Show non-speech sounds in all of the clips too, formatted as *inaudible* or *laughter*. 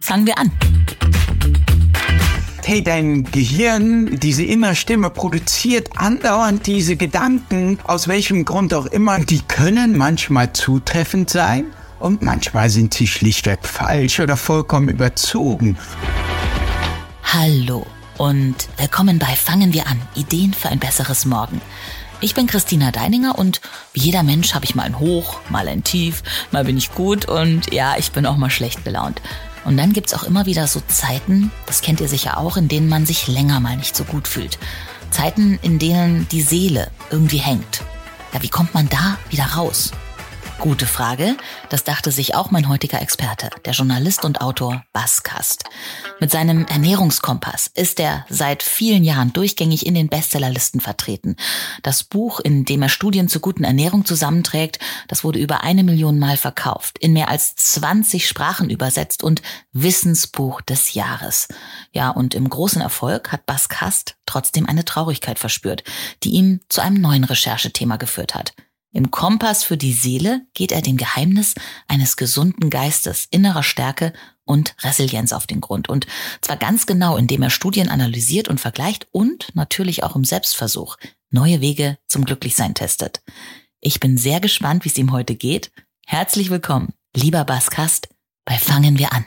Fangen wir an. Hey, dein Gehirn, diese Innerstimme produziert andauernd diese Gedanken, aus welchem Grund auch immer. Die können manchmal zutreffend sein und manchmal sind sie schlichtweg falsch oder vollkommen überzogen. Hallo und willkommen bei Fangen wir an. Ideen für ein besseres Morgen. Ich bin Christina Deininger und wie jeder Mensch habe ich mal ein Hoch, mal ein Tief, mal bin ich gut und ja, ich bin auch mal schlecht gelaunt. Und dann gibt's auch immer wieder so Zeiten, das kennt ihr sicher auch, in denen man sich länger mal nicht so gut fühlt. Zeiten, in denen die Seele irgendwie hängt. Ja, wie kommt man da wieder raus? Gute Frage. Das dachte sich auch mein heutiger Experte, der Journalist und Autor Bas Kast. Mit seinem Ernährungskompass ist er seit vielen Jahren durchgängig in den Bestsellerlisten vertreten. Das Buch, in dem er Studien zur guten Ernährung zusammenträgt, das wurde über eine Million Mal verkauft, in mehr als 20 Sprachen übersetzt und Wissensbuch des Jahres. Ja, und im großen Erfolg hat Bas Kast trotzdem eine Traurigkeit verspürt, die ihn zu einem neuen Recherchethema geführt hat. Im Kompass für die Seele geht er dem Geheimnis eines gesunden Geistes, innerer Stärke und Resilienz auf den Grund. Und zwar ganz genau, indem er Studien analysiert und vergleicht und natürlich auch im Selbstversuch neue Wege zum Glücklichsein testet. Ich bin sehr gespannt, wie es ihm heute geht. Herzlich willkommen, lieber Baskast, bei Fangen wir an.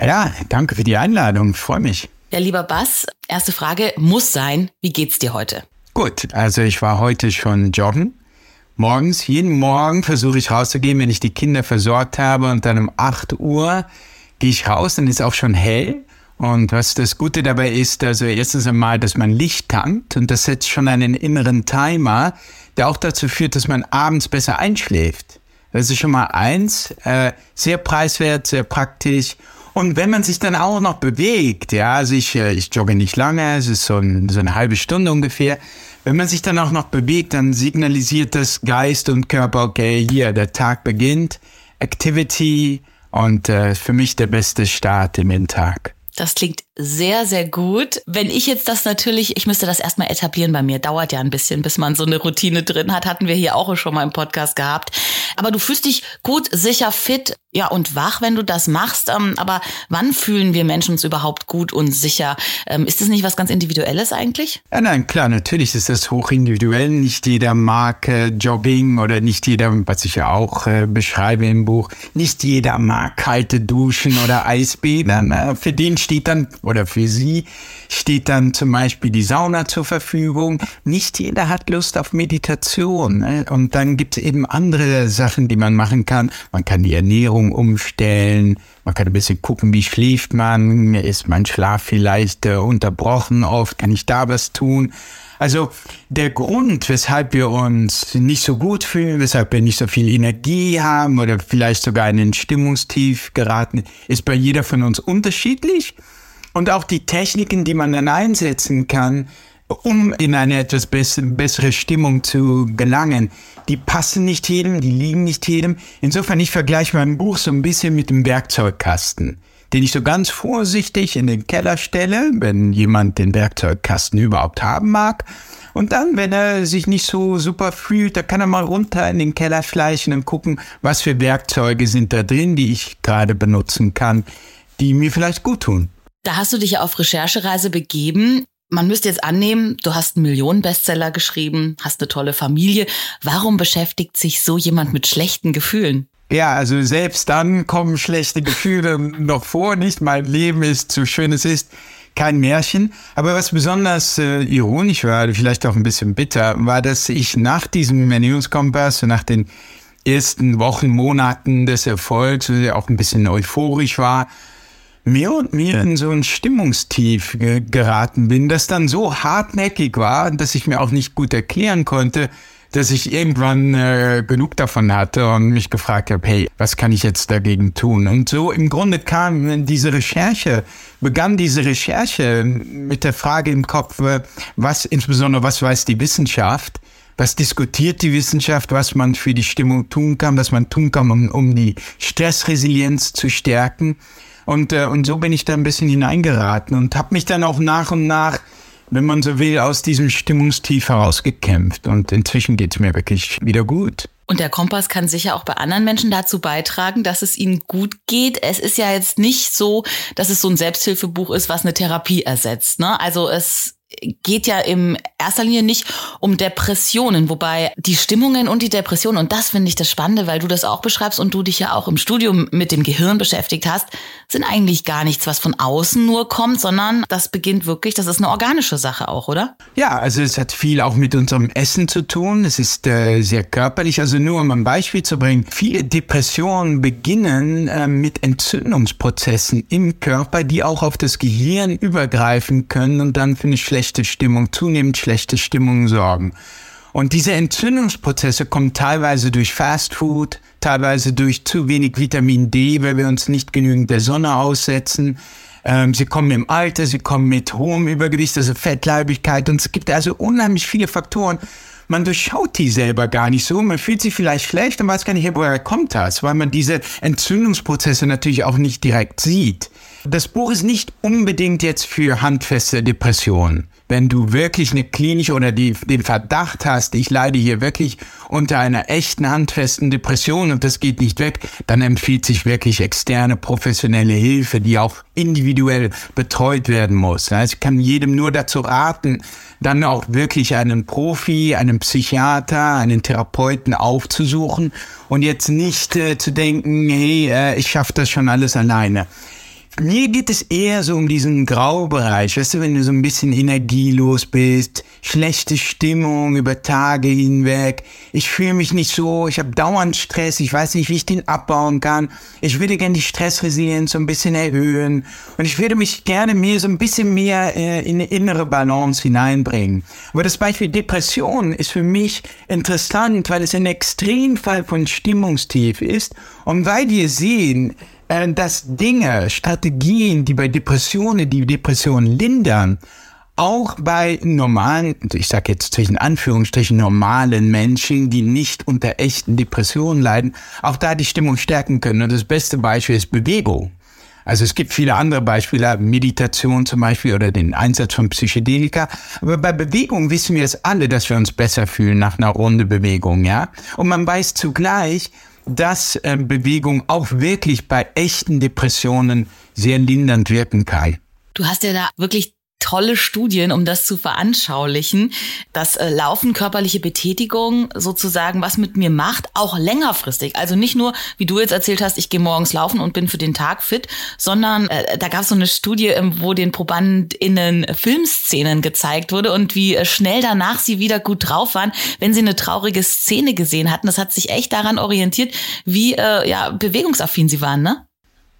Ja, danke für die Einladung. Freue mich. Ja, lieber Bass, erste Frage muss sein, wie geht's dir heute? Gut, also ich war heute schon joggen. Morgens, jeden Morgen versuche ich rauszugehen, wenn ich die Kinder versorgt habe und dann um 8 Uhr gehe ich raus, dann ist auch schon hell. Und was das Gute dabei ist, also erstens einmal, dass man Licht tankt und das setzt schon einen inneren Timer, der auch dazu führt, dass man abends besser einschläft. Das ist schon mal eins, äh, sehr preiswert, sehr praktisch. Und wenn man sich dann auch noch bewegt, ja, also ich, äh, ich jogge nicht lange, es ist so, ein, so eine halbe Stunde ungefähr. Wenn man sich dann auch noch bewegt, dann signalisiert das Geist und Körper, okay, hier, der Tag beginnt, Activity und äh, für mich der beste Start in den Tag. Das klingt sehr, sehr gut. Wenn ich jetzt das natürlich, ich müsste das erstmal etablieren bei mir, dauert ja ein bisschen, bis man so eine Routine drin hat, hatten wir hier auch schon mal im Podcast gehabt. Aber du fühlst dich gut, sicher, fit, ja und wach, wenn du das machst. Ähm, aber wann fühlen wir Menschen uns überhaupt gut und sicher? Ähm, ist das nicht was ganz Individuelles eigentlich? Ja, nein, klar, natürlich ist das hochindividuell. Nicht jeder mag äh, Jogging oder nicht jeder, was ich ja auch äh, beschreibe im Buch, nicht jeder mag kalte Duschen oder Eisbäder. Äh, für den steht dann, oder für sie, steht dann zum Beispiel die Sauna zur Verfügung. Nicht jeder hat Lust auf Meditation. Ne? Und dann gibt es eben andere Sachen, die man machen kann. Man kann die Ernährung umstellen. Man kann ein bisschen gucken, wie schläft man. Ist mein Schlaf vielleicht äh, unterbrochen oft? Kann ich da was tun? Also der Grund, weshalb wir uns nicht so gut fühlen, weshalb wir nicht so viel Energie haben oder vielleicht sogar in ein Stimmungstief geraten, ist bei jeder von uns unterschiedlich. Und auch die Techniken, die man dann einsetzen kann, um in eine etwas bessere Stimmung zu gelangen, die passen nicht jedem, die liegen nicht jedem. Insofern, ich vergleiche mein Buch so ein bisschen mit dem Werkzeugkasten, den ich so ganz vorsichtig in den Keller stelle, wenn jemand den Werkzeugkasten überhaupt haben mag. Und dann, wenn er sich nicht so super fühlt, da kann er mal runter in den Keller schleichen und gucken, was für Werkzeuge sind da drin, die ich gerade benutzen kann, die mir vielleicht gut tun. Da hast du dich auf Recherchereise begeben. Man müsste jetzt annehmen, du hast einen Millionen-Bestseller geschrieben, hast eine tolle Familie. Warum beschäftigt sich so jemand mit schlechten Gefühlen? Ja, also selbst dann kommen schlechte Gefühle noch vor. Nicht mein Leben ist zu schön es ist, kein Märchen. Aber was besonders äh, ironisch war, vielleicht auch ein bisschen bitter, war, dass ich nach diesem Ernährungskompass, nach den ersten Wochen, Monaten des Erfolgs, auch ein bisschen euphorisch war, mehr und mehr in so ein Stimmungstief ge geraten bin, das dann so hartnäckig war, dass ich mir auch nicht gut erklären konnte, dass ich irgendwann äh, genug davon hatte und mich gefragt habe, hey, was kann ich jetzt dagegen tun? Und so im Grunde kam diese Recherche, begann diese Recherche mit der Frage im Kopf, äh, was insbesondere, was weiß die Wissenschaft? Was diskutiert die Wissenschaft, was man für die Stimmung tun kann, was man tun kann, um, um die Stressresilienz zu stärken? Und, äh, und so bin ich da ein bisschen hineingeraten und habe mich dann auch nach und nach wenn man so will, aus diesem Stimmungstief herausgekämpft. Und inzwischen geht es mir wirklich wieder gut. Und der Kompass kann sicher auch bei anderen Menschen dazu beitragen, dass es ihnen gut geht. Es ist ja jetzt nicht so, dass es so ein Selbsthilfebuch ist, was eine Therapie ersetzt. Ne? Also es geht ja im erster Linie nicht um Depressionen, wobei die Stimmungen und die Depressionen, und das finde ich das Spannende, weil du das auch beschreibst und du dich ja auch im Studium mit dem Gehirn beschäftigt hast, sind eigentlich gar nichts, was von außen nur kommt, sondern das beginnt wirklich, das ist eine organische Sache auch, oder? Ja, also es hat viel auch mit unserem Essen zu tun. Es ist äh, sehr körperlich. Also nur um ein Beispiel zu bringen, viele Depressionen beginnen äh, mit Entzündungsprozessen im Körper, die auch auf das Gehirn übergreifen können und dann für eine schlechte Stimmung, zunehmend schlechte Stimmung sorgen. Und diese Entzündungsprozesse kommen teilweise durch Fastfood, teilweise durch zu wenig Vitamin D, weil wir uns nicht genügend der Sonne aussetzen. Ähm, sie kommen im Alter, sie kommen mit hohem Übergewicht, also Fettleibigkeit. Und es gibt also unheimlich viele Faktoren. Man durchschaut die selber gar nicht so. Man fühlt sich vielleicht schlecht und weiß gar nicht, woher kommt das, weil man diese Entzündungsprozesse natürlich auch nicht direkt sieht. Das Buch ist nicht unbedingt jetzt für handfeste Depressionen. Wenn du wirklich eine klinische oder die, den Verdacht hast, ich leide hier wirklich unter einer echten handfesten Depression und das geht nicht weg, dann empfiehlt sich wirklich externe professionelle Hilfe, die auch individuell betreut werden muss. Also ich kann jedem nur dazu raten, dann auch wirklich einen Profi, einen Psychiater, einen Therapeuten aufzusuchen und jetzt nicht äh, zu denken, hey, äh, ich schaffe das schon alles alleine. Mir geht es eher so um diesen Graubereich, weißt du, wenn du so ein bisschen energielos bist, schlechte Stimmung über Tage hinweg, ich fühle mich nicht so, ich habe dauernd Stress, ich weiß nicht, wie ich den abbauen kann, ich würde gerne die Stressresilienz so ein bisschen erhöhen und ich würde mich gerne mir so ein bisschen mehr äh, in eine innere Balance hineinbringen. Aber das Beispiel Depression ist für mich interessant, weil es ein Extremfall von Stimmungstief ist. Und weil wir sehen, äh, dass Dinge, Strategien, die bei Depressionen, die Depressionen lindern, auch bei normalen, ich sage jetzt zwischen Anführungsstrichen normalen Menschen, die nicht unter echten Depressionen leiden, auch da die Stimmung stärken können. Und das beste Beispiel ist Bewegung. Also es gibt viele andere Beispiele, Meditation zum Beispiel oder den Einsatz von Psychedelika. Aber bei Bewegung wissen wir es alle, dass wir uns besser fühlen nach einer Runde Bewegung, ja. Und man weiß zugleich, dass äh, Bewegung auch wirklich bei echten Depressionen sehr lindernd wirken kann. Du hast ja da wirklich tolle Studien, um das zu veranschaulichen, dass äh, Laufen, körperliche Betätigung sozusagen was mit mir macht, auch längerfristig. Also nicht nur, wie du jetzt erzählt hast, ich gehe morgens laufen und bin für den Tag fit, sondern äh, da gab es so eine Studie, äh, wo den ProbandInnen Filmszenen gezeigt wurde und wie äh, schnell danach sie wieder gut drauf waren, wenn sie eine traurige Szene gesehen hatten. Das hat sich echt daran orientiert, wie äh, ja, bewegungsaffin sie waren, ne?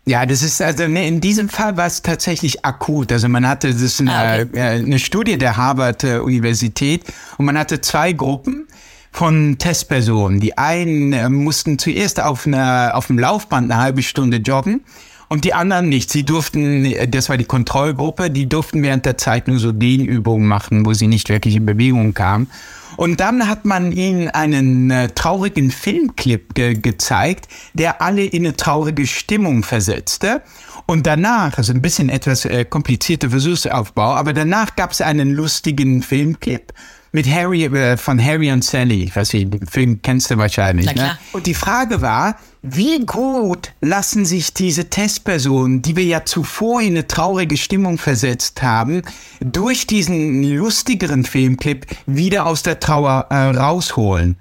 Ja, das ist also ne, in diesem Fall war es tatsächlich akut. Also man hatte das ist eine, ah, okay. Äh, eine Studie der Harvard äh, Universität und man hatte zwei Gruppen von Testpersonen. Die einen äh, mussten zuerst auf einer auf dem Laufband eine halbe Stunde joggen und die anderen nicht. Sie durften, das war die Kontrollgruppe, die durften während der Zeit nur so Dehnübungen machen, wo sie nicht wirklich in Bewegung kamen. Und dann hat man ihnen einen äh, traurigen Filmclip ge gezeigt, der alle in eine traurige Stimmung versetzte. Und danach, also ein bisschen etwas äh, komplizierter Versuchsaufbau, aber danach gab es einen lustigen Filmclip mit Harry äh, von Harry und Sally. Ich weiß nicht, den Film kennst du wahrscheinlich. Ne? Und die Frage war, wie gut lassen sich diese Testpersonen, die wir ja zuvor in eine traurige Stimmung versetzt haben, durch diesen lustigeren Filmclip wieder aus der Trauer äh, rausholen?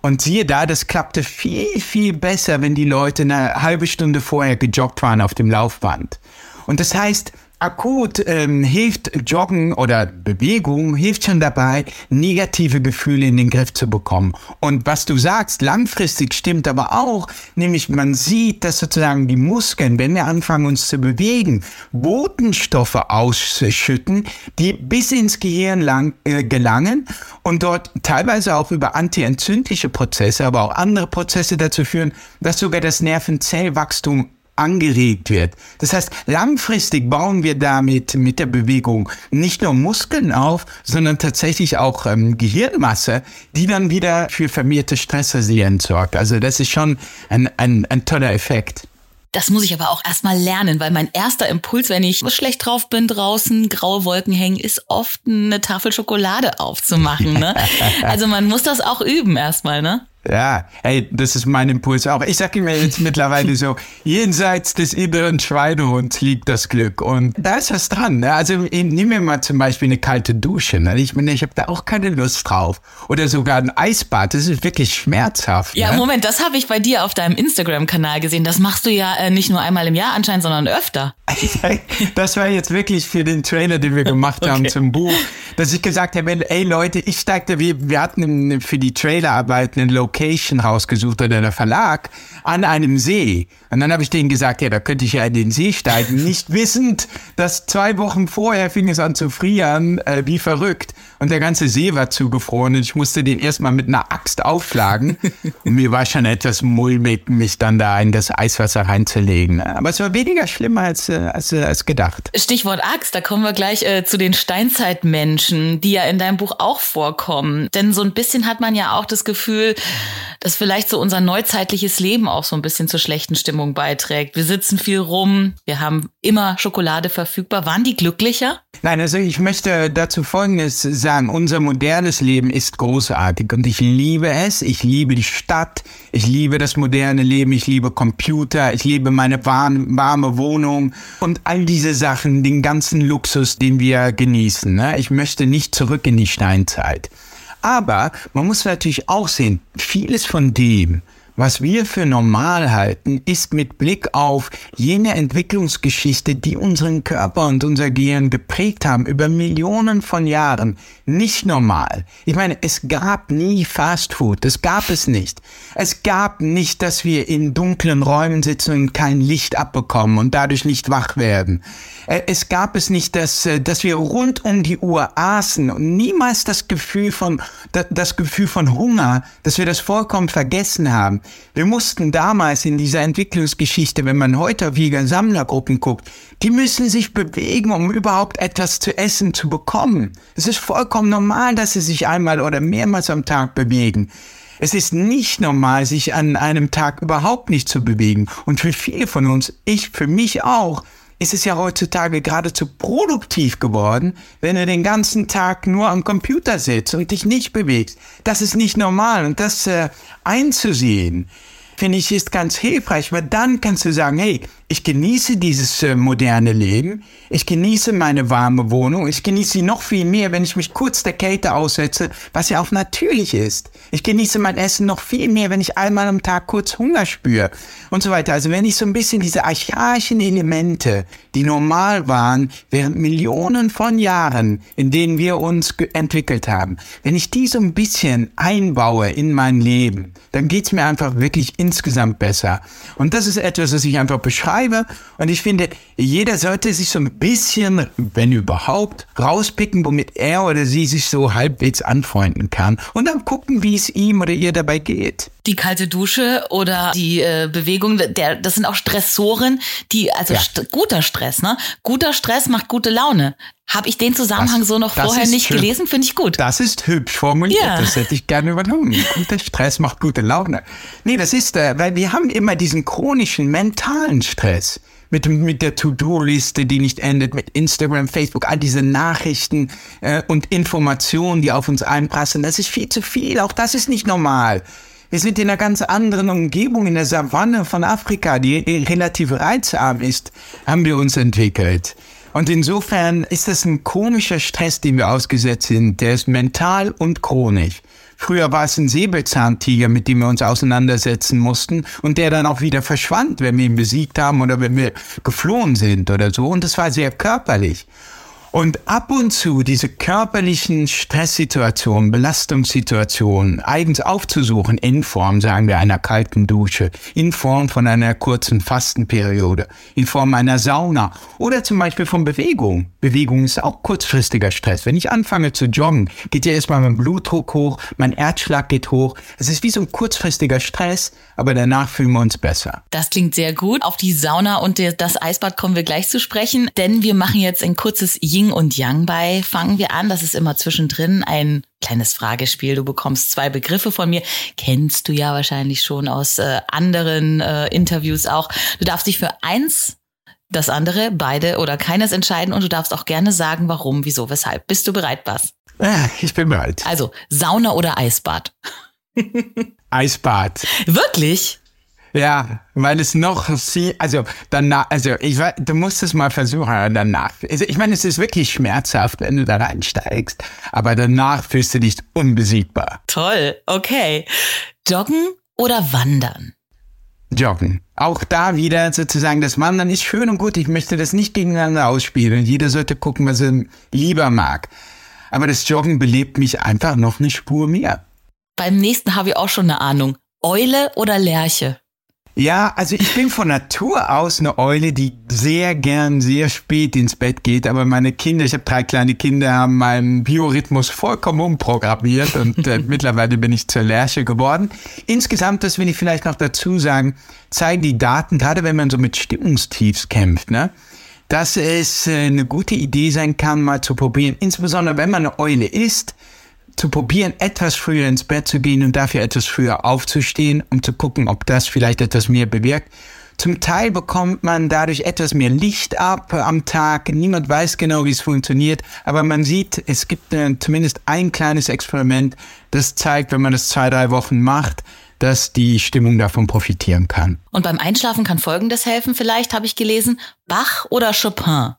Und siehe da, das klappte viel, viel besser, wenn die Leute eine halbe Stunde vorher gejoggt waren auf dem Laufband. Und das heißt, akut ähm, hilft Joggen oder Bewegung, hilft schon dabei, negative Gefühle in den Griff zu bekommen. Und was du sagst, langfristig stimmt aber auch, nämlich man sieht, dass sozusagen die Muskeln, wenn wir anfangen uns zu bewegen, Botenstoffe ausschütten, die bis ins Gehirn lang, äh, gelangen und dort teilweise auch über antientzündliche Prozesse, aber auch andere Prozesse dazu führen, dass sogar das Nervenzellwachstum angeregt wird. Das heißt, langfristig bauen wir damit mit der Bewegung nicht nur Muskeln auf, sondern tatsächlich auch ähm, Gehirnmasse, die dann wieder für vermehrte Stressresilienz sorgt. Also das ist schon ein, ein, ein toller Effekt. Das muss ich aber auch erstmal lernen, weil mein erster Impuls, wenn ich schlecht drauf bin draußen, graue Wolken hängen, ist oft eine Tafel Schokolade aufzumachen. Ne? *laughs* also man muss das auch üben erstmal, ne? Ja, hey, das ist mein Impuls auch. Ich sage mir jetzt mittlerweile so, *laughs* jenseits des inneren Schweinehunds liegt das Glück. Und da ist was dran. Ne? Also nehmen wir mal zum Beispiel eine kalte Dusche. Ne? Ich meine, ich habe da auch keine Lust drauf. Oder sogar ein Eisbad. Das ist wirklich schmerzhaft. Ja, ne? Moment, das habe ich bei dir auf deinem Instagram-Kanal gesehen. Das machst du ja äh, nicht nur einmal im Jahr anscheinend, sondern öfter. *laughs* das war jetzt wirklich für den Trailer, den wir gemacht haben okay. zum Buch, dass ich gesagt habe, ey Leute, ich steigte, wir, wir hatten für die Trailerarbeit einen Low Location rausgesucht oder der Verlag an einem See. Und dann habe ich denen gesagt, ja, da könnte ich ja in den See steigen, *laughs* nicht wissend, dass zwei Wochen vorher fing es an zu frieren, äh, wie verrückt. Und der ganze See war zugefroren und ich musste den erstmal mit einer Axt aufschlagen. *laughs* und mir war schon etwas mulmig, mich dann da in das Eiswasser reinzulegen. Aber es war weniger schlimm als, äh, als, als gedacht. Stichwort Axt, da kommen wir gleich äh, zu den Steinzeitmenschen, die ja in deinem Buch auch vorkommen. Denn so ein bisschen hat man ja auch das Gefühl, dass vielleicht so unser neuzeitliches Leben auch so ein bisschen zur schlechten Stimmung beiträgt. Wir sitzen viel rum, wir haben immer Schokolade verfügbar. Waren die glücklicher? Nein, also ich möchte dazu Folgendes sagen. Unser modernes Leben ist großartig und ich liebe es. Ich liebe die Stadt. Ich liebe das moderne Leben. Ich liebe Computer. Ich liebe meine warme Wohnung und all diese Sachen, den ganzen Luxus, den wir genießen. Ne? Ich möchte nicht zurück in die Steinzeit. Aber man muss natürlich auch sehen, vieles von dem, was wir für normal halten, ist mit Blick auf jene Entwicklungsgeschichte, die unseren Körper und unser Gehirn geprägt haben über Millionen von Jahren, nicht normal. Ich meine, es gab nie Fast Food, das gab es nicht. Es gab nicht, dass wir in dunklen Räumen sitzen und kein Licht abbekommen und dadurch nicht wach werden. Äh, es gab es nicht, dass, äh, dass wir rund um die Uhr aßen und niemals das Gefühl von, das Gefühl von Hunger, dass wir das vollkommen vergessen haben. Wir mussten damals in dieser Entwicklungsgeschichte, wenn man heute auf Jäger-Sammlergruppen guckt, die müssen sich bewegen, um überhaupt etwas zu essen zu bekommen. Es ist vollkommen normal, dass sie sich einmal oder mehrmals am Tag bewegen. Es ist nicht normal, sich an einem Tag überhaupt nicht zu bewegen. Und für viele von uns, ich für mich auch, ist es ja heutzutage geradezu produktiv geworden, wenn du den ganzen Tag nur am Computer sitzt und dich nicht bewegst. Das ist nicht normal und das äh, einzusehen, finde ich, ist ganz hilfreich, weil dann kannst du sagen, hey, ich genieße dieses äh, moderne Leben, ich genieße meine warme Wohnung, ich genieße sie noch viel mehr, wenn ich mich kurz der Kälte aussetze, was ja auch natürlich ist. Ich genieße mein Essen noch viel mehr, wenn ich einmal am Tag kurz Hunger spüre und so weiter. Also wenn ich so ein bisschen diese archaischen Elemente, die normal waren während Millionen von Jahren, in denen wir uns entwickelt haben, wenn ich die so ein bisschen einbaue in mein Leben, dann geht's mir einfach wirklich insgesamt besser. Und das ist etwas, was ich einfach beschreibe schreibe. Und ich finde, jeder sollte sich so ein bisschen, wenn überhaupt, rauspicken, womit er oder sie sich so halbwegs anfreunden kann. Und dann gucken, wie es ihm oder ihr dabei geht. Die kalte Dusche oder die äh, Bewegung, der, das sind auch Stressoren, die, also ja. st guter Stress, ne? Guter Stress macht gute Laune. Habe ich den Zusammenhang das, so noch vorher nicht hübsch. gelesen, finde ich gut. Das ist hübsch formuliert, ja. das hätte ich gerne übernommen. Guter Stress macht gute Laune. Nee, das ist, äh, weil wir haben immer diesen chronischen mentalen Stress mit, mit der To-Do-Liste, die nicht endet, mit Instagram, Facebook, all diese Nachrichten äh, und Informationen, die auf uns einprassen. Das ist viel zu viel. Auch das ist nicht normal. Wir sind in einer ganz anderen Umgebung, in der Savanne von Afrika, die relativ reizarm ist, haben wir uns entwickelt. Und insofern ist das ein chronischer Stress, dem wir ausgesetzt sind. Der ist mental und chronisch. Früher war es ein Säbelzahntiger, mit dem wir uns auseinandersetzen mussten und der dann auch wieder verschwand, wenn wir ihn besiegt haben oder wenn wir geflohen sind oder so. Und das war sehr körperlich. Und ab und zu diese körperlichen Stresssituationen, Belastungssituationen eigens aufzusuchen in Form, sagen wir, einer kalten Dusche, in Form von einer kurzen Fastenperiode, in Form einer Sauna oder zum Beispiel von Bewegung. Bewegung ist auch kurzfristiger Stress. Wenn ich anfange zu joggen, geht ja erstmal mein Blutdruck hoch, mein Erdschlag geht hoch. Es ist wie so ein kurzfristiger Stress, aber danach fühlen wir uns besser. Das klingt sehr gut. Auf die Sauna und das Eisbad kommen wir gleich zu sprechen, denn wir machen jetzt ein kurzes Yin und Yang bei Fangen wir an. Das ist immer zwischendrin ein kleines Fragespiel. Du bekommst zwei Begriffe von mir. Kennst du ja wahrscheinlich schon aus äh, anderen äh, Interviews auch. Du darfst dich für eins, das andere, beide oder keines entscheiden und du darfst auch gerne sagen, warum, wieso, weshalb. Bist du bereit, Bas? Ja, ich bin bereit. Also, Sauna oder Eisbad? Eisbad. Wirklich? Ja, weil es noch sie, also danach, also ich weiß, du musst es mal versuchen danach. Also ich meine, es ist wirklich schmerzhaft, wenn du da reinsteigst, aber danach fühlst du dich unbesiegbar. Toll, okay. Joggen oder wandern? Joggen. Auch da wieder sozusagen, das Wandern ist schön und gut. Ich möchte das nicht gegeneinander ausspielen. Jeder sollte gucken, was er lieber mag. Aber das Joggen belebt mich einfach noch eine Spur mehr. Beim nächsten habe ich auch schon eine Ahnung. Eule oder Lerche? Ja, also ich bin von Natur aus eine Eule, die sehr gern sehr spät ins Bett geht, aber meine Kinder, ich habe drei kleine Kinder, haben meinen Biorhythmus vollkommen umprogrammiert und äh, *laughs* mittlerweile bin ich zur Lerche geworden. Insgesamt, das will ich vielleicht noch dazu sagen, zeigen die Daten, gerade wenn man so mit Stimmungstiefs kämpft, ne? dass es äh, eine gute Idee sein kann, mal zu probieren, insbesondere wenn man eine Eule ist, zu probieren, etwas früher ins Bett zu gehen und dafür etwas früher aufzustehen, um zu gucken, ob das vielleicht etwas mehr bewirkt. Zum Teil bekommt man dadurch etwas mehr Licht ab am Tag. Niemand weiß genau, wie es funktioniert, aber man sieht, es gibt äh, zumindest ein kleines Experiment, das zeigt, wenn man das zwei, drei Wochen macht, dass die Stimmung davon profitieren kann. Und beim Einschlafen kann Folgendes helfen, vielleicht habe ich gelesen, Bach oder Chopin.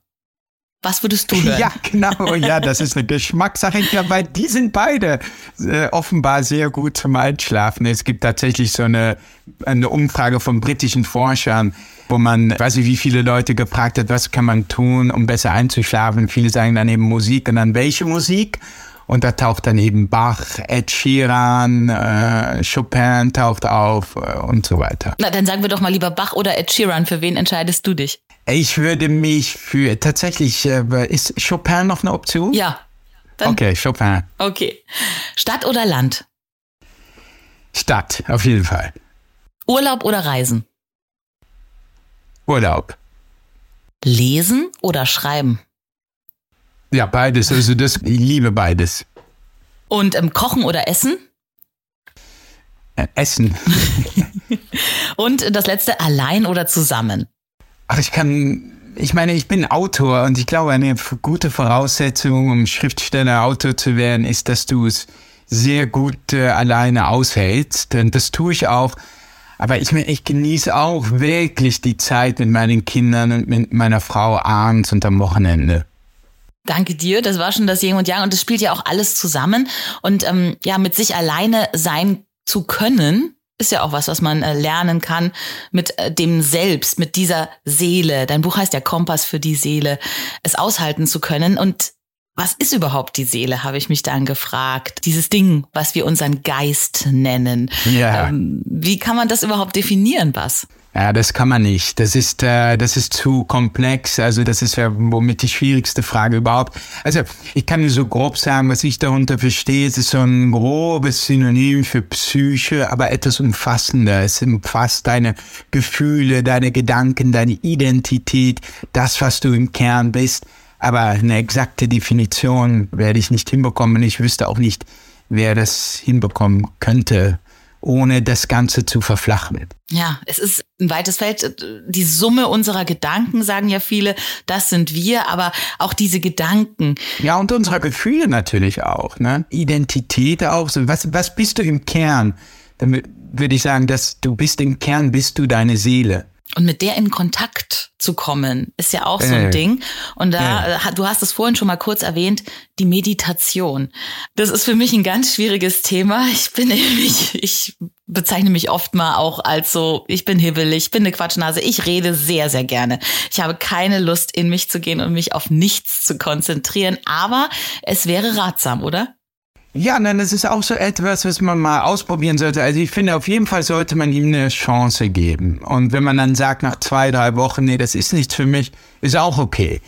Was würdest du *laughs* hören? Ja, genau. Ja, das ist eine Geschmackssache. Weil die sind beide äh, offenbar sehr gut zum Einschlafen. Es gibt tatsächlich so eine, eine Umfrage von britischen Forschern, wo man, weiß ich, wie viele Leute gefragt hat, was kann man tun, um besser einzuschlafen. Viele sagen dann eben Musik und dann welche Musik? Und da taucht dann eben Bach, Ed Sheeran, äh, Chopin taucht auf äh, und so weiter. Na, dann sagen wir doch mal lieber Bach oder Ed Sheeran. Für wen entscheidest du dich? Ich würde mich für tatsächlich, äh, ist Chopin noch eine Option? Ja. okay, Chopin. Okay. Stadt oder Land? Stadt, auf jeden Fall. Urlaub oder Reisen? Urlaub. Lesen oder schreiben? Ja, beides. Also das, ich liebe beides. Und ähm, Kochen oder Essen? Äh, Essen. *laughs* Und das letzte, allein oder zusammen? Ach, ich kann, ich meine, ich bin Autor und ich glaube, eine gute Voraussetzung, um Schriftsteller, Autor zu werden, ist, dass du es sehr gut äh, alleine aushältst. Und das tue ich auch. Aber ich, ich genieße auch wirklich die Zeit mit meinen Kindern und mit meiner Frau abends und am Wochenende. Danke dir. Das war schon das Yin und Yang und das spielt ja auch alles zusammen. Und ähm, ja, mit sich alleine sein zu können, ist ja auch was, was man äh, lernen kann mit äh, dem Selbst, mit dieser Seele. Dein Buch heißt ja Kompass für die Seele, es aushalten zu können. Und was ist überhaupt die Seele, habe ich mich dann gefragt. Dieses Ding, was wir unseren Geist nennen. Ja. Ähm, wie kann man das überhaupt definieren, Bas? Ja, das kann man nicht. Das ist, äh, das ist zu komplex. Also das ist ja womit die schwierigste Frage überhaupt. Also ich kann nur so grob sagen, was ich darunter verstehe. Es ist so ein grobes Synonym für Psyche, aber etwas umfassender. Es umfasst deine Gefühle, deine Gedanken, deine Identität, das, was du im Kern bist. Aber eine exakte Definition werde ich nicht hinbekommen. Ich wüsste auch nicht, wer das hinbekommen könnte ohne das Ganze zu verflachen. Ja, es ist ein weites Feld. Die Summe unserer Gedanken, sagen ja viele, das sind wir, aber auch diese Gedanken. Ja, und unserer Gefühle natürlich auch. Ne? Identität auch. Was, was bist du im Kern? Dann würde ich sagen, dass du bist im Kern, bist du deine Seele. Und mit der in Kontakt zu kommen, ist ja auch so ein äh, Ding. Und da, äh. du hast es vorhin schon mal kurz erwähnt, die Meditation. Das ist für mich ein ganz schwieriges Thema. Ich bin *laughs* nämlich, ich bezeichne mich oft mal auch als so, ich bin hibbelig, ich bin eine Quatschnase, ich rede sehr, sehr gerne. Ich habe keine Lust, in mich zu gehen und mich auf nichts zu konzentrieren, aber es wäre ratsam, oder? Ja, nein, das ist auch so etwas, was man mal ausprobieren sollte. Also ich finde, auf jeden Fall sollte man ihm eine Chance geben. Und wenn man dann sagt nach zwei, drei Wochen, nee, das ist nichts für mich, ist auch okay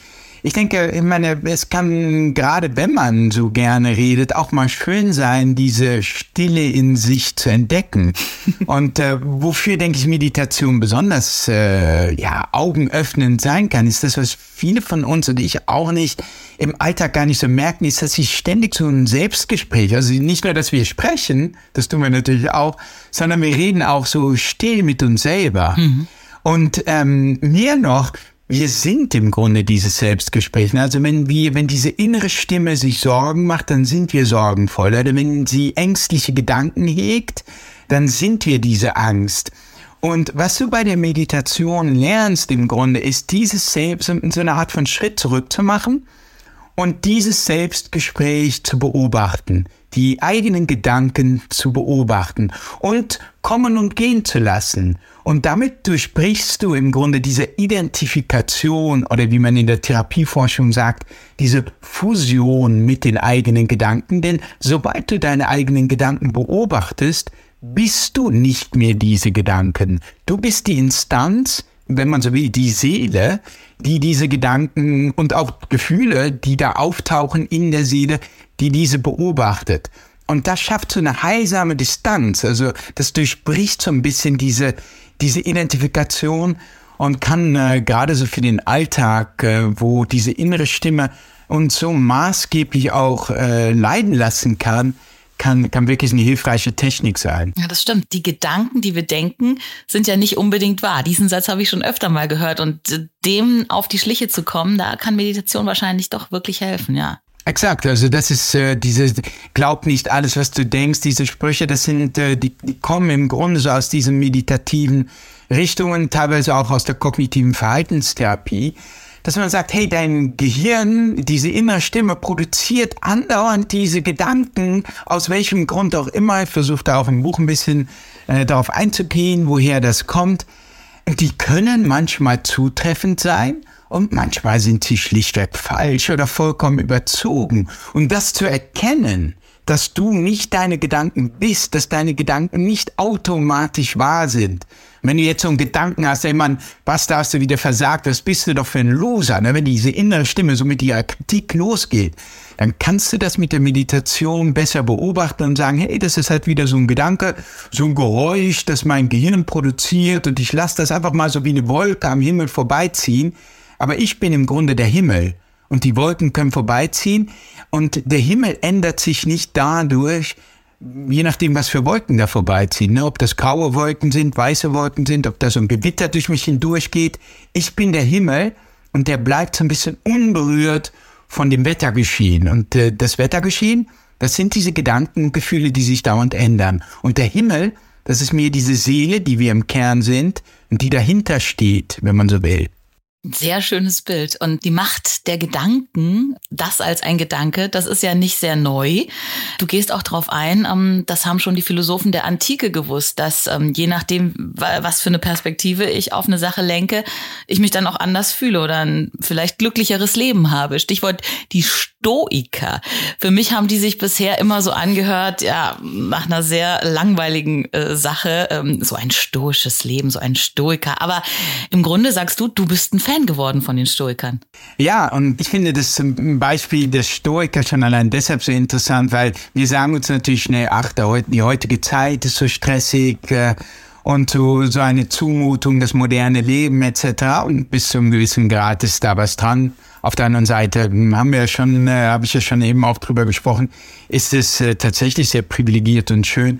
ich denke, ich meine, es kann gerade wenn man so gerne redet, auch mal schön sein, diese Stille in sich zu entdecken. *laughs* Und äh, wofür, denke ich, Meditation besonders äh, ja, augenöffnend sein kann, ist das, was viele von uns und ich auch nicht im Alltag gar nicht so merken, ist, dass sie ständig so ein Selbstgespräch, also nicht nur, dass wir sprechen, das tun wir natürlich auch, sondern wir reden auch so still mit uns selber. Mhm. Und ähm, mehr noch, wir sind im Grunde dieses Selbstgespräch. Also wenn wir, wenn diese innere Stimme sich Sorgen macht, dann sind wir sorgenvoll. Oder wenn sie ängstliche Gedanken hegt, dann sind wir diese Angst. Und was du bei der Meditation lernst im Grunde, ist dieses Selbst, so eine Art von Schritt zurück zu machen und dieses Selbstgespräch zu beobachten, die eigenen Gedanken zu beobachten und kommen und gehen zu lassen und damit durchbrichst du im Grunde diese Identifikation oder wie man in der Therapieforschung sagt, diese Fusion mit den eigenen Gedanken. Denn sobald du deine eigenen Gedanken beobachtest, bist du nicht mehr diese Gedanken. Du bist die Instanz, wenn man so will, die Seele, die diese Gedanken und auch Gefühle, die da auftauchen in der Seele, die diese beobachtet. Und das schafft so eine heilsame Distanz. Also das durchbricht so ein bisschen diese, diese Identifikation und kann äh, gerade so für den Alltag, äh, wo diese innere Stimme uns so maßgeblich auch äh, leiden lassen kann, kann, kann wirklich eine hilfreiche Technik sein. Ja, das stimmt. Die Gedanken, die wir denken, sind ja nicht unbedingt wahr. Diesen Satz habe ich schon öfter mal gehört und äh, dem auf die Schliche zu kommen, da kann Meditation wahrscheinlich doch wirklich helfen, ja. Exakt, also das ist äh, diese, glaub nicht alles, was du denkst, diese Sprüche, das sind, äh, die, die kommen im Grunde so aus diesen meditativen Richtungen, teilweise auch aus der kognitiven Verhaltenstherapie, dass man sagt, hey, dein Gehirn, diese innere Stimme produziert andauernd diese Gedanken, aus welchem Grund auch immer, ich versuche da auch im Buch ein bisschen äh, darauf einzugehen, woher das kommt, die können manchmal zutreffend sein, und manchmal sind sie schlichtweg falsch oder vollkommen überzogen. Und das zu erkennen, dass du nicht deine Gedanken bist, dass deine Gedanken nicht automatisch wahr sind. Wenn du jetzt so einen Gedanken hast, ey Mann, was da hast du wieder versagt, was bist du doch für ein Loser, ne? wenn diese innere Stimme so mit ihrer Kritik losgeht, dann kannst du das mit der Meditation besser beobachten und sagen, hey, das ist halt wieder so ein Gedanke, so ein Geräusch, das mein Gehirn produziert und ich lasse das einfach mal so wie eine Wolke am Himmel vorbeiziehen. Aber ich bin im Grunde der Himmel und die Wolken können vorbeiziehen und der Himmel ändert sich nicht dadurch, je nachdem, was für Wolken da vorbeiziehen. Ne? Ob das graue Wolken sind, weiße Wolken sind, ob da so ein Gewitter durch mich hindurchgeht. Ich bin der Himmel und der bleibt so ein bisschen unberührt von dem Wettergeschehen. Und äh, das Wettergeschehen, das sind diese Gedanken und Gefühle, die sich dauernd ändern. Und der Himmel, das ist mir diese Seele, die wir im Kern sind und die dahinter steht, wenn man so will. Sehr schönes Bild. Und die Macht der Gedanken, das als ein Gedanke, das ist ja nicht sehr neu. Du gehst auch darauf ein, ähm, das haben schon die Philosophen der Antike gewusst, dass ähm, je nachdem, was für eine Perspektive ich auf eine Sache lenke, ich mich dann auch anders fühle oder ein vielleicht glücklicheres Leben habe. Stichwort die Stoiker. Für mich haben die sich bisher immer so angehört, ja, nach einer sehr langweiligen äh, Sache, ähm, so ein stoisches Leben, so ein Stoiker. Aber im Grunde sagst du, du bist ein Fan geworden von den Stoikern. Ja, und ich finde das Beispiel der Stoiker schon allein deshalb so interessant, weil wir sagen uns natürlich schnell, ach, die heutige Zeit ist so stressig äh, und so, so eine Zumutung, das moderne Leben etc. Und bis zu einem gewissen Grad ist da was dran. Auf der anderen Seite hm, haben wir schon, äh, habe ich ja schon eben auch drüber gesprochen, ist es äh, tatsächlich sehr privilegiert und schön.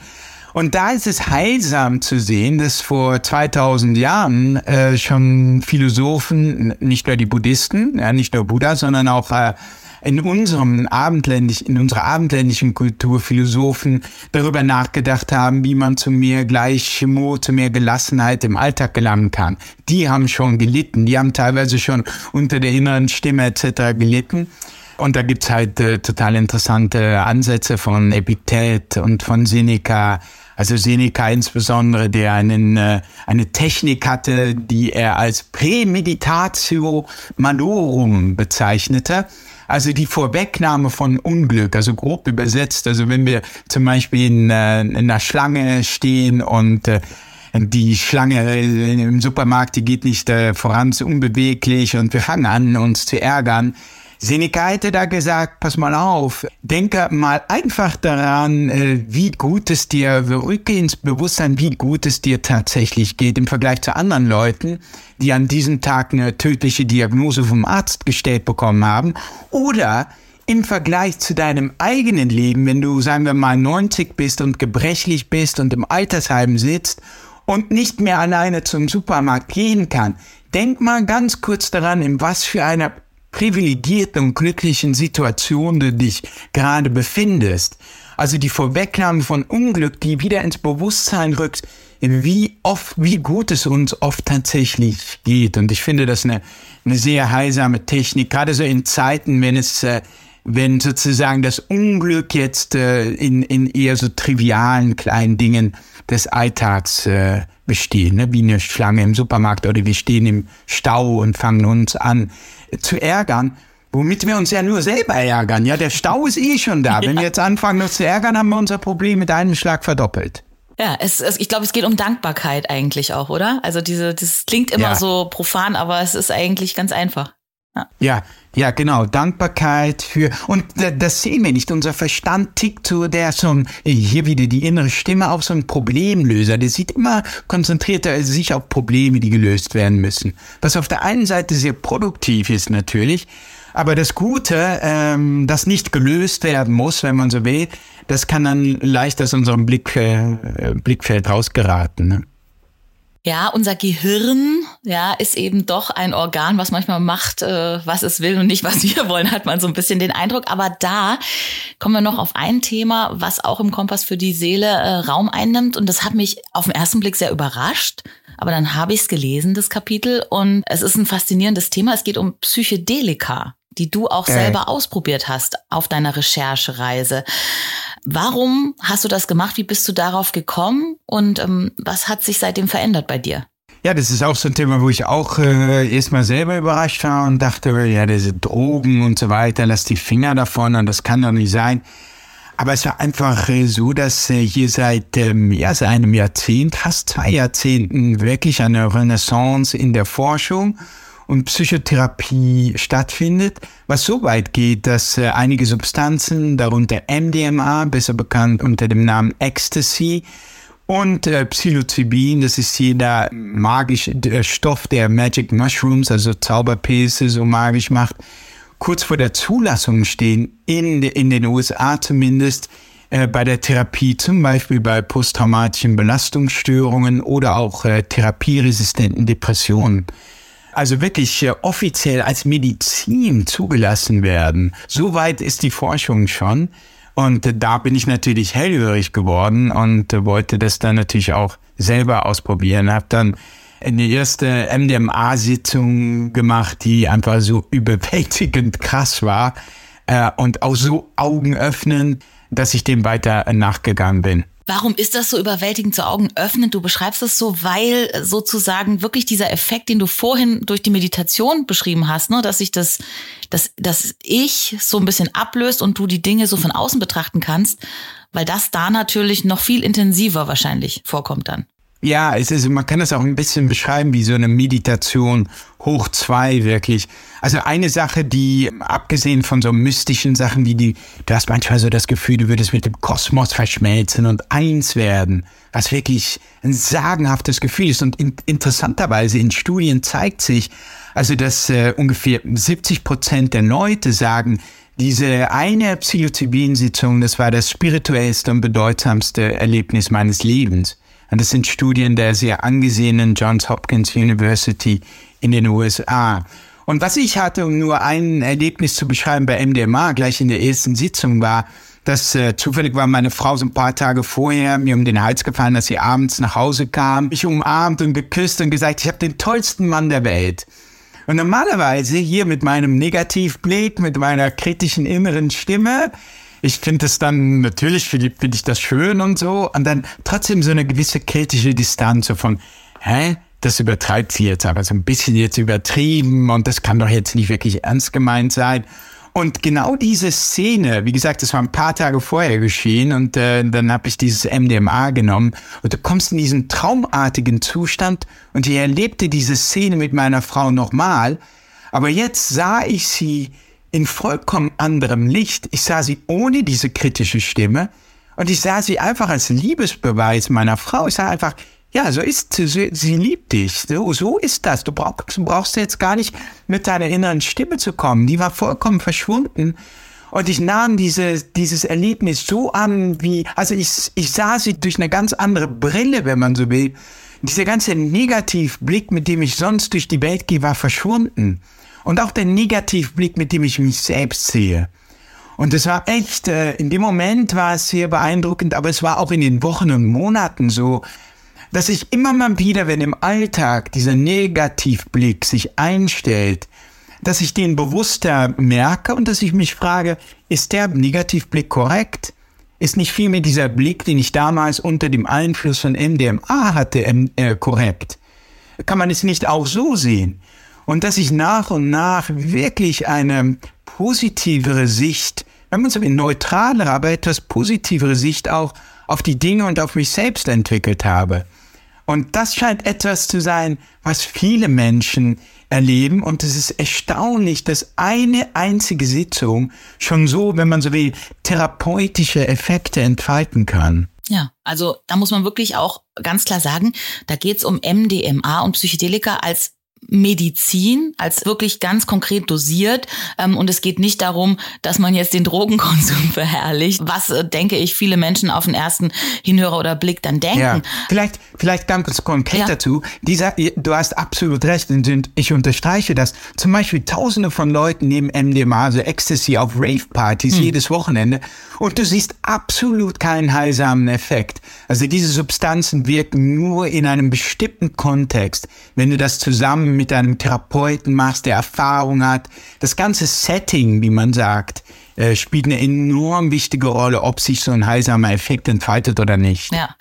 Und da ist es heilsam zu sehen, dass vor 2000 Jahren äh, schon Philosophen, nicht nur die Buddhisten, ja, nicht nur Buddha, sondern auch äh, in unserem abendländisch, in unserer abendländischen Kultur Philosophen darüber nachgedacht haben, wie man zu mehr Gleichmut, zu mehr Gelassenheit im Alltag gelangen kann. Die haben schon gelitten, die haben teilweise schon unter der inneren Stimme etc. gelitten. Und da gibt's halt äh, total interessante Ansätze von Epiktet und von Seneca. Also Seneca insbesondere, der einen, äh, eine Technik hatte, die er als Prämeditatio Malorum bezeichnete. Also die Vorwegnahme von Unglück, also grob übersetzt. Also wenn wir zum Beispiel in, äh, in einer Schlange stehen und äh, die Schlange im Supermarkt, die geht nicht voran, ist unbeweglich und wir fangen an, uns zu ärgern, Seneca hätte da gesagt, pass mal auf, denke mal einfach daran, äh, wie gut es dir, rücke ins Bewusstsein, wie gut es dir tatsächlich geht im Vergleich zu anderen Leuten, die an diesem Tag eine tödliche Diagnose vom Arzt gestellt bekommen haben. Oder im Vergleich zu deinem eigenen Leben, wenn du, sagen wir mal, 90 bist und gebrechlich bist und im Altersheim sitzt und nicht mehr alleine zum Supermarkt gehen kann, denk mal ganz kurz daran, in was für einer privilegierten und glücklichen Situation du dich gerade befindest. Also die Vorwegnahme von Unglück, die wieder ins Bewusstsein rückt, wie oft, wie gut es uns oft tatsächlich geht. Und ich finde das eine, eine sehr heilsame Technik, gerade so in Zeiten, wenn es, äh, wenn sozusagen das Unglück jetzt äh, in, in eher so trivialen kleinen Dingen des Alltags äh, bestehen, ne? wie eine Schlange im Supermarkt oder wir stehen im Stau und fangen uns an zu ärgern, womit wir uns ja nur selber ärgern. Ja, der Stau ist eh schon da. *laughs* Wenn wir jetzt anfangen, uns zu ärgern, haben wir unser Problem mit einem Schlag verdoppelt. Ja, es, es, ich glaube, es geht um Dankbarkeit eigentlich auch, oder? Also diese, das klingt immer ja. so profan, aber es ist eigentlich ganz einfach. Ja. ja, genau. Dankbarkeit für, und das sehen wir nicht. Unser Verstand tickt so, der ist so ein, hier wieder die innere Stimme auf so einen Problemlöser. Der sieht immer konzentrierter sich auf Probleme, die gelöst werden müssen. Was auf der einen Seite sehr produktiv ist natürlich, aber das Gute, ähm, das nicht gelöst werden muss, wenn man so will, das kann dann leicht aus unserem Blick, äh, Blickfeld rausgeraten. Ne? Ja, unser Gehirn, ja, ist eben doch ein Organ, was manchmal macht, äh, was es will und nicht, was *laughs* wir wollen, hat man so ein bisschen den Eindruck. Aber da kommen wir noch auf ein Thema, was auch im Kompass für die Seele äh, Raum einnimmt. Und das hat mich auf den ersten Blick sehr überrascht. Aber dann habe ich es gelesen, das Kapitel, und es ist ein faszinierendes Thema. Es geht um Psychedelika, die du auch äh. selber ausprobiert hast auf deiner Recherchereise. Warum hast du das gemacht? Wie bist du darauf gekommen? Und ähm, was hat sich seitdem verändert bei dir? Ja, das ist auch so ein Thema, wo ich auch äh, erstmal selber überrascht war und dachte, ja, diese Drogen und so weiter, lass die Finger davon und das kann doch nicht sein. Aber es war einfach äh, so, dass äh, hier seit, ähm, ja, seit einem Jahrzehnt, fast zwei Jahrzehnten wirklich eine Renaissance in der Forschung und Psychotherapie stattfindet, was so weit geht, dass äh, einige Substanzen, darunter MDMA, besser bekannt unter dem Namen Ecstasy, und äh, Psilocybin, das ist jeder magische der Stoff der Magic Mushrooms, also Zauberpilze, so magisch macht, kurz vor der Zulassung stehen, in, in den USA zumindest, äh, bei der Therapie, zum Beispiel bei posttraumatischen Belastungsstörungen oder auch äh, therapieresistenten Depressionen also wirklich äh, offiziell als Medizin zugelassen werden. So weit ist die Forschung schon. Und da bin ich natürlich hellhörig geworden und wollte das dann natürlich auch selber ausprobieren. Hab dann eine erste MDMA-Sitzung gemacht, die einfach so *laughs* überwältigend krass war äh, und auch so Augen öffnen, dass ich dem weiter nachgegangen bin. Warum ist das so überwältigend zu Augen öffnen? Du beschreibst es so, weil sozusagen wirklich dieser Effekt, den du vorhin durch die Meditation beschrieben hast, ne, dass sich das, dass, dass ich so ein bisschen ablöst und du die Dinge so von außen betrachten kannst, weil das da natürlich noch viel intensiver wahrscheinlich vorkommt dann. Ja, es ist, man kann das auch ein bisschen beschreiben wie so eine Meditation hoch zwei wirklich. Also eine Sache, die abgesehen von so mystischen Sachen wie die, du hast manchmal so das Gefühl, du würdest mit dem Kosmos verschmelzen und eins werden, was wirklich ein sagenhaftes Gefühl ist. Und in, interessanterweise in Studien zeigt sich, also dass äh, ungefähr 70 Prozent der Leute sagen, diese eine Psilocybin-Sitzung, das war das spirituellste und bedeutsamste Erlebnis meines Lebens. Und das sind Studien der sehr angesehenen Johns Hopkins University in den USA. Und was ich hatte, um nur ein Erlebnis zu beschreiben bei MDMA, gleich in der ersten Sitzung war, dass äh, zufällig war meine Frau so ein paar Tage vorher mir um den Hals gefallen, dass sie abends nach Hause kam, mich umarmt und geküsst und gesagt, ich habe den tollsten Mann der Welt. Und normalerweise hier mit meinem Negativblick, mit meiner kritischen inneren Stimme, ich finde es dann natürlich, finde find ich das schön und so, und dann trotzdem so eine gewisse kritische Distanz so von, hä? Das übertreibt sie jetzt aber so ein bisschen jetzt übertrieben und das kann doch jetzt nicht wirklich ernst gemeint sein. Und genau diese Szene, wie gesagt, das war ein paar Tage vorher geschehen und äh, dann habe ich dieses MDMA genommen und du kommst in diesen traumartigen Zustand und ich erlebte diese Szene mit meiner Frau nochmal, aber jetzt sah ich sie in vollkommen anderem Licht. Ich sah sie ohne diese kritische Stimme und ich sah sie einfach als Liebesbeweis meiner Frau. Ich sah einfach, ja, so ist sie, sie, liebt dich. So, so ist das. Du brauchst, brauchst jetzt gar nicht mit deiner inneren Stimme zu kommen. Die war vollkommen verschwunden. Und ich nahm diese, dieses Erlebnis so an, wie, also ich, ich sah sie durch eine ganz andere Brille, wenn man so will. Dieser ganze Negativblick, mit dem ich sonst durch die Welt gehe, war verschwunden. Und auch der Negativblick, mit dem ich mich selbst sehe. Und es war echt, äh, in dem Moment war es sehr beeindruckend, aber es war auch in den Wochen und Monaten so, dass ich immer mal wieder, wenn im Alltag dieser Negativblick sich einstellt, dass ich den bewusster merke und dass ich mich frage, ist der Negativblick korrekt? Ist nicht vielmehr dieser Blick, den ich damals unter dem Einfluss von MDMA hatte, äh, korrekt? Kann man es nicht auch so sehen? Und dass ich nach und nach wirklich eine positivere Sicht, wenn man so will, neutralere, aber etwas positivere Sicht auch auf die Dinge und auf mich selbst entwickelt habe. Und das scheint etwas zu sein, was viele Menschen erleben. Und es ist erstaunlich, dass eine einzige Sitzung schon so, wenn man so will, therapeutische Effekte entfalten kann. Ja, also da muss man wirklich auch ganz klar sagen, da geht's um MDMA und Psychedelika als Medizin als wirklich ganz konkret dosiert. Ähm, und es geht nicht darum, dass man jetzt den Drogenkonsum *laughs* verherrlicht, was, äh, denke ich, viele Menschen auf den ersten Hinhörer oder Blick dann denken. Ja. Vielleicht, vielleicht ganz konkret ja. dazu. Dieser, du hast absolut recht und ich unterstreiche das. Zum Beispiel tausende von Leuten nehmen MDMA, also Ecstasy auf Rave-Partys hm. jedes Wochenende und du siehst absolut keinen heilsamen Effekt. Also diese Substanzen wirken nur in einem bestimmten Kontext. Wenn du das zusammen mit einem Therapeuten machst, der Erfahrung hat. Das ganze Setting, wie man sagt, äh, spielt eine enorm wichtige Rolle, ob sich so ein heilsamer Effekt entfaltet oder nicht. Ja.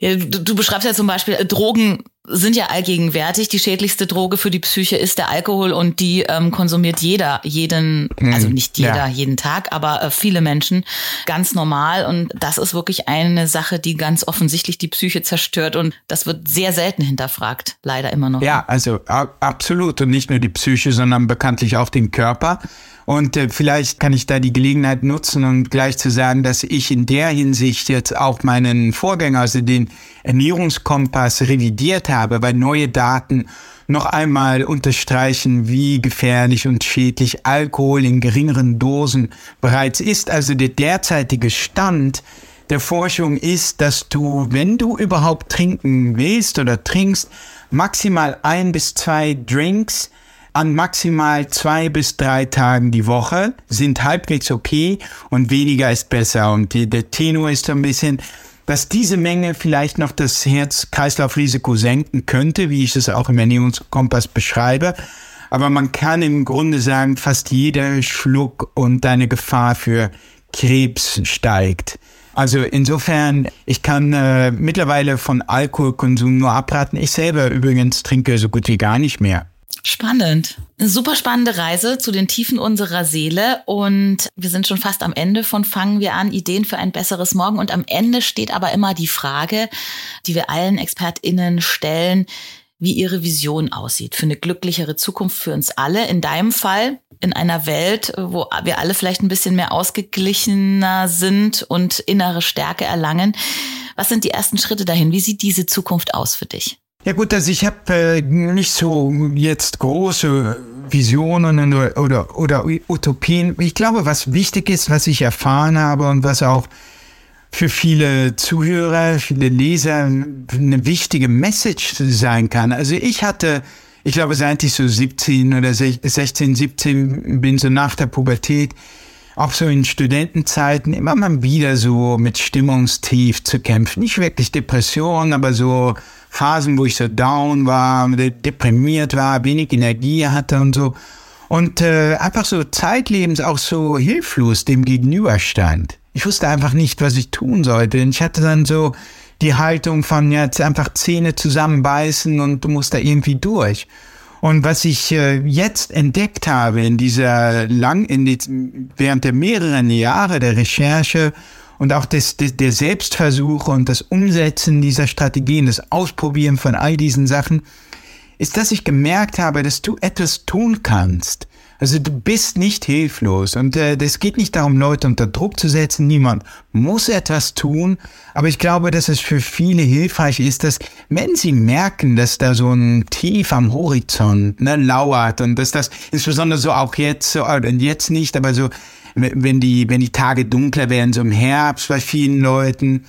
Du beschreibst ja zum Beispiel, äh, Drogen sind ja allgegenwärtig. Die schädlichste Droge für die Psyche ist der Alkohol und die ähm, konsumiert jeder, jeden, mhm. also nicht jeder, ja. jeden Tag, aber äh, viele Menschen ganz normal. Und das ist wirklich eine Sache, die ganz offensichtlich die Psyche zerstört und das wird sehr selten hinterfragt, leider immer noch. Ja, also absolut und nicht nur die Psyche, sondern bekanntlich auch den Körper. Und äh, vielleicht kann ich da die Gelegenheit nutzen und gleich zu sagen, dass ich in der Hinsicht jetzt auch meinen Vorgänger, also den Ernährungskompass, revidiert habe, weil neue Daten noch einmal unterstreichen, wie gefährlich und schädlich Alkohol in geringeren Dosen bereits ist. Also der derzeitige Stand der Forschung ist, dass du, wenn du überhaupt trinken willst oder trinkst, maximal ein bis zwei Drinks an maximal zwei bis drei Tagen die Woche sind halbwegs okay und weniger ist besser. Und die, der Tenor ist ein bisschen, dass diese Menge vielleicht noch das Herz-Kreislauf-Risiko senken könnte, wie ich es auch im Ernährungskompass beschreibe. Aber man kann im Grunde sagen, fast jeder Schluck und deine Gefahr für Krebs steigt. Also insofern, ich kann äh, mittlerweile von Alkoholkonsum nur abraten. Ich selber übrigens trinke so gut wie gar nicht mehr. Spannend. Eine super spannende Reise zu den Tiefen unserer Seele und wir sind schon fast am Ende von Fangen wir an, Ideen für ein besseres Morgen und am Ende steht aber immer die Frage, die wir allen ExpertInnen stellen, wie ihre Vision aussieht für eine glücklichere Zukunft für uns alle. In deinem Fall in einer Welt, wo wir alle vielleicht ein bisschen mehr ausgeglichener sind und innere Stärke erlangen. Was sind die ersten Schritte dahin? Wie sieht diese Zukunft aus für dich? Ja gut, also ich habe äh, nicht so jetzt große Visionen oder, oder, oder Utopien. Ich glaube, was wichtig ist, was ich erfahren habe und was auch für viele Zuhörer, viele Leser eine wichtige Message sein kann. Also ich hatte ich glaube, seit ich so 17 oder 16, 17 bin, so nach der Pubertät, auch so in Studentenzeiten immer mal wieder so mit Stimmungstief zu kämpfen. Nicht wirklich Depression, aber so Phasen, wo ich so down war, deprimiert war, wenig Energie hatte und so. Und äh, einfach so zeitlebens auch so hilflos dem gegenüberstand. Ich wusste einfach nicht, was ich tun sollte. Und ich hatte dann so die Haltung von jetzt einfach Zähne zusammenbeißen und du musst da irgendwie durch. Und was ich äh, jetzt entdeckt habe in dieser lang, in die, während der mehreren Jahre der Recherche und auch des, des, der Selbstversuche und das Umsetzen dieser Strategien, das Ausprobieren von all diesen Sachen, ist, dass ich gemerkt habe, dass du etwas tun kannst, also du bist nicht hilflos. Und äh, es geht nicht darum, Leute unter Druck zu setzen. Niemand muss etwas tun, aber ich glaube, dass es für viele hilfreich ist, dass wenn sie merken, dass da so ein Tief am Horizont ne, lauert und dass das insbesondere so auch jetzt, so, und jetzt nicht, aber so wenn die wenn die Tage dunkler werden, so im Herbst bei vielen Leuten.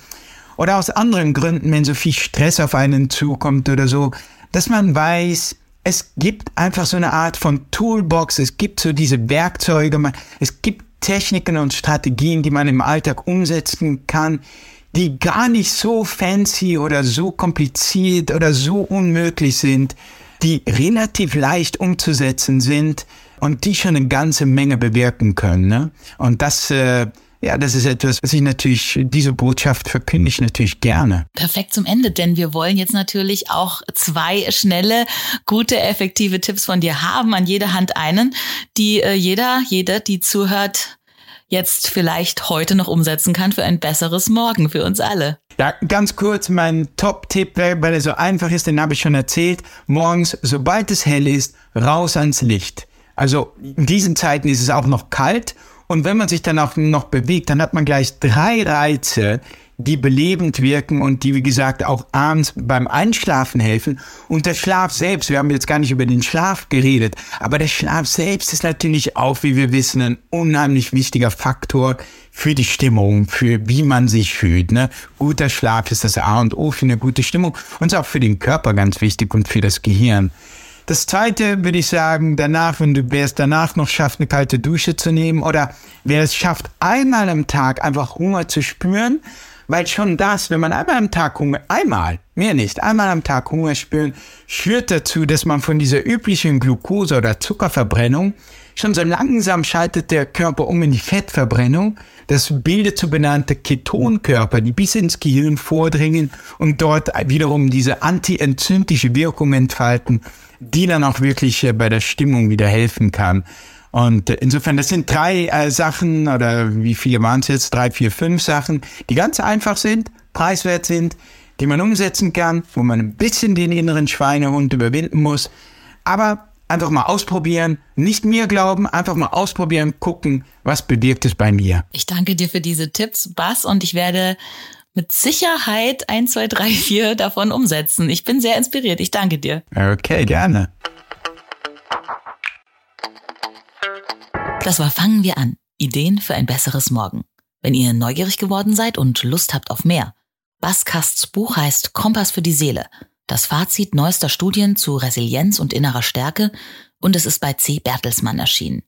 Oder aus anderen Gründen, wenn so viel Stress auf einen zukommt oder so, dass man weiß, es gibt einfach so eine Art von Toolbox, es gibt so diese Werkzeuge, es gibt Techniken und Strategien, die man im Alltag umsetzen kann, die gar nicht so fancy oder so kompliziert oder so unmöglich sind, die relativ leicht umzusetzen sind und die schon eine ganze Menge bewirken können. Ne? Und das äh, ja, das ist etwas, was ich natürlich, diese Botschaft verkünde ich natürlich gerne. Perfekt zum Ende, denn wir wollen jetzt natürlich auch zwei schnelle, gute, effektive Tipps von dir haben, an jeder Hand einen, die äh, jeder, jeder, die zuhört, jetzt vielleicht heute noch umsetzen kann für ein besseres Morgen für uns alle. Ja, ganz kurz, mein Top-Tipp, weil er so einfach ist, den habe ich schon erzählt. Morgens, sobald es hell ist, raus ans Licht. Also in diesen Zeiten ist es auch noch kalt und wenn man sich dann auch noch bewegt, dann hat man gleich drei Reize, die belebend wirken und die, wie gesagt, auch abends beim Einschlafen helfen. Und der Schlaf selbst, wir haben jetzt gar nicht über den Schlaf geredet, aber der Schlaf selbst ist natürlich auch, wie wir wissen, ein unheimlich wichtiger Faktor für die Stimmung, für wie man sich fühlt. Ne? Guter Schlaf ist das A und O für eine gute Stimmung und ist auch für den Körper ganz wichtig und für das Gehirn. Das zweite würde ich sagen, danach, wenn du wer es danach noch schafft, eine kalte Dusche zu nehmen oder wer es schafft, einmal am Tag einfach Hunger zu spüren, weil schon das, wenn man einmal am Tag Hunger, einmal, mehr nicht, einmal am Tag Hunger spüren, führt dazu, dass man von dieser üblichen Glucose- oder Zuckerverbrennung schon so langsam schaltet der Körper um in die Fettverbrennung. Das bildet so benannte Ketonkörper, die bis ins Gehirn vordringen und dort wiederum diese antientzündliche Wirkung entfalten die dann auch wirklich äh, bei der Stimmung wieder helfen kann. Und äh, insofern, das sind drei äh, Sachen oder wie viele waren es jetzt? Drei, vier, fünf Sachen, die ganz einfach sind, preiswert sind, die man umsetzen kann, wo man ein bisschen den inneren Schweinehund überwinden muss. Aber einfach mal ausprobieren, nicht mir glauben, einfach mal ausprobieren, gucken, was bewirkt es bei mir. Ich danke dir für diese Tipps, Bass, und ich werde mit Sicherheit 1, 2, 3, 4 davon umsetzen. Ich bin sehr inspiriert. Ich danke dir. Okay, gerne. Das war Fangen wir an. Ideen für ein besseres Morgen. Wenn ihr neugierig geworden seid und Lust habt auf mehr, Baskasts Buch heißt Kompass für die Seele. Das Fazit neuester Studien zu Resilienz und innerer Stärke und es ist bei C. Bertelsmann erschienen.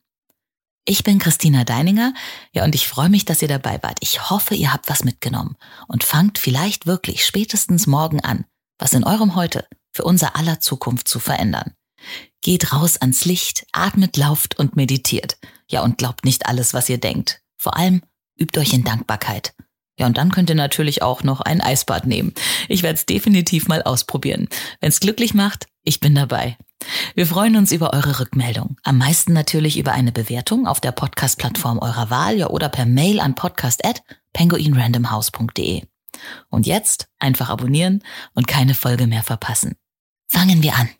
Ich bin Christina Deininger, ja, und ich freue mich, dass ihr dabei wart. Ich hoffe, ihr habt was mitgenommen und fangt vielleicht wirklich spätestens morgen an, was in eurem Heute für unser aller Zukunft zu verändern. Geht raus ans Licht, atmet, lauft und meditiert. Ja, und glaubt nicht alles, was ihr denkt. Vor allem übt euch in Dankbarkeit. Ja, und dann könnt ihr natürlich auch noch ein Eisbad nehmen. Ich werde es definitiv mal ausprobieren. Wenn es glücklich macht, ich bin dabei. Wir freuen uns über eure Rückmeldung. Am meisten natürlich über eine Bewertung auf der Podcast-Plattform eurer Wahl ja oder per Mail an podcast@penguinrandomhouse.de. Und jetzt einfach abonnieren und keine Folge mehr verpassen. Fangen wir an.